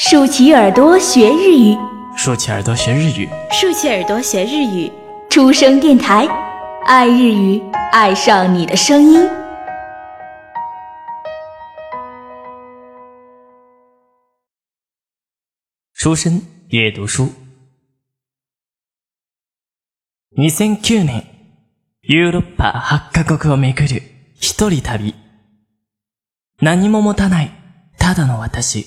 竖起耳朵学日语，竖起耳朵学日语，竖起耳朵学日语。出生电台，爱日语，爱上你的声音。书生阅读书。2009年、ヨーロッパ8カ国を巡る一人旅。何も持たない、ただの私、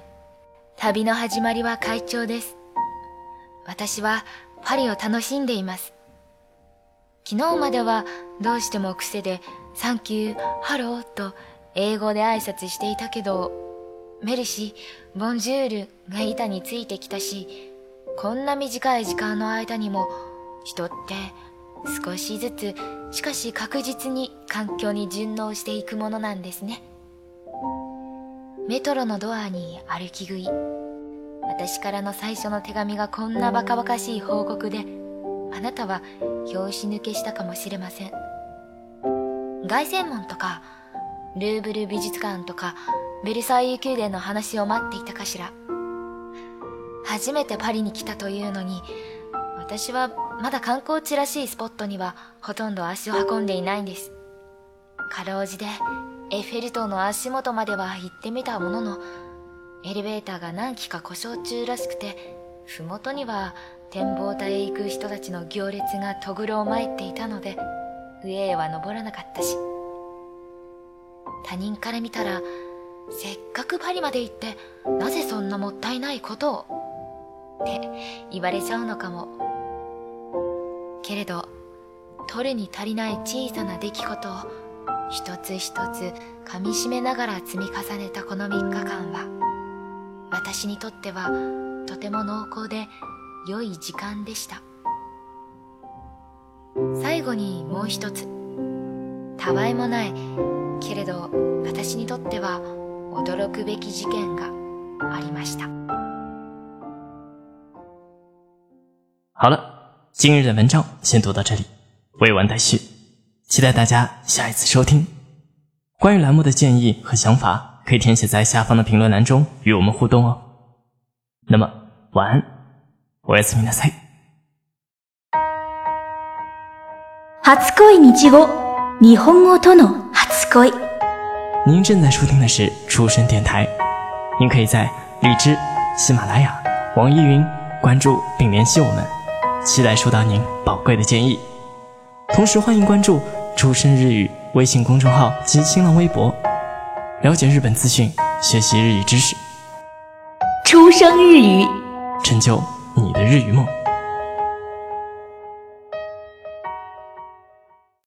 旅の始まりは快調です。私はパリを楽しんでいます。昨日まではどうしても癖で thank you、 hello と英語で挨拶していたけど、 merci、 bonjour が板についてきたし、こんな短い時間の間にも人って少しずつしかし確実に環境に順応していくものなんですね。メトロのドアに歩き食い。私からの最初の手紙がこんなバカバカしい報告で、あなたは拍子抜けしたかもしれません。凱旋門とか、ルーブル美術館とか、ベルサイユ宮殿の話を待っていたかしら。初めてパリに来たというのに、私はまだ観光地らしいスポットにはほとんど足を運んでいないんです。かろうじでエッフェル塔の足元までは行ってみたものの、エレベーターが何機か故障中らしくて、ふもとには展望台へ行く人たちの行列がとぐろを巻いていたので、上へは登らなかったし。他人から見たら、せっかくパリまで行って、なぜそんなもったいないことを、って言われちゃうのかも。けれど、取るに足りない小さな出来事を、一つ一つ噛み締めながら積み重ねたこの3日間は、私にとってはとても濃厚で良い時間でした。最後にもう一つ、たわいもない、けれど私にとっては驚くべき事件がありました。好了，今日的文章先读到这里，未完待续，期待大家下一次收听。关于栏目的建议和想法，可以填写在下方的评论栏中与我们互动哦。那么晚安，おやすみなさい。初恋日語、日本語との初恋。您正在收听的是出生电台，您可以在荔枝、喜马拉雅、网易云关注并联系我们，期待收到您宝贵的建议。同时欢迎关注“出生日语”微信公众号及新浪微博，了解日本资讯，学习日语知识， 出生日语。成就你的日语梦。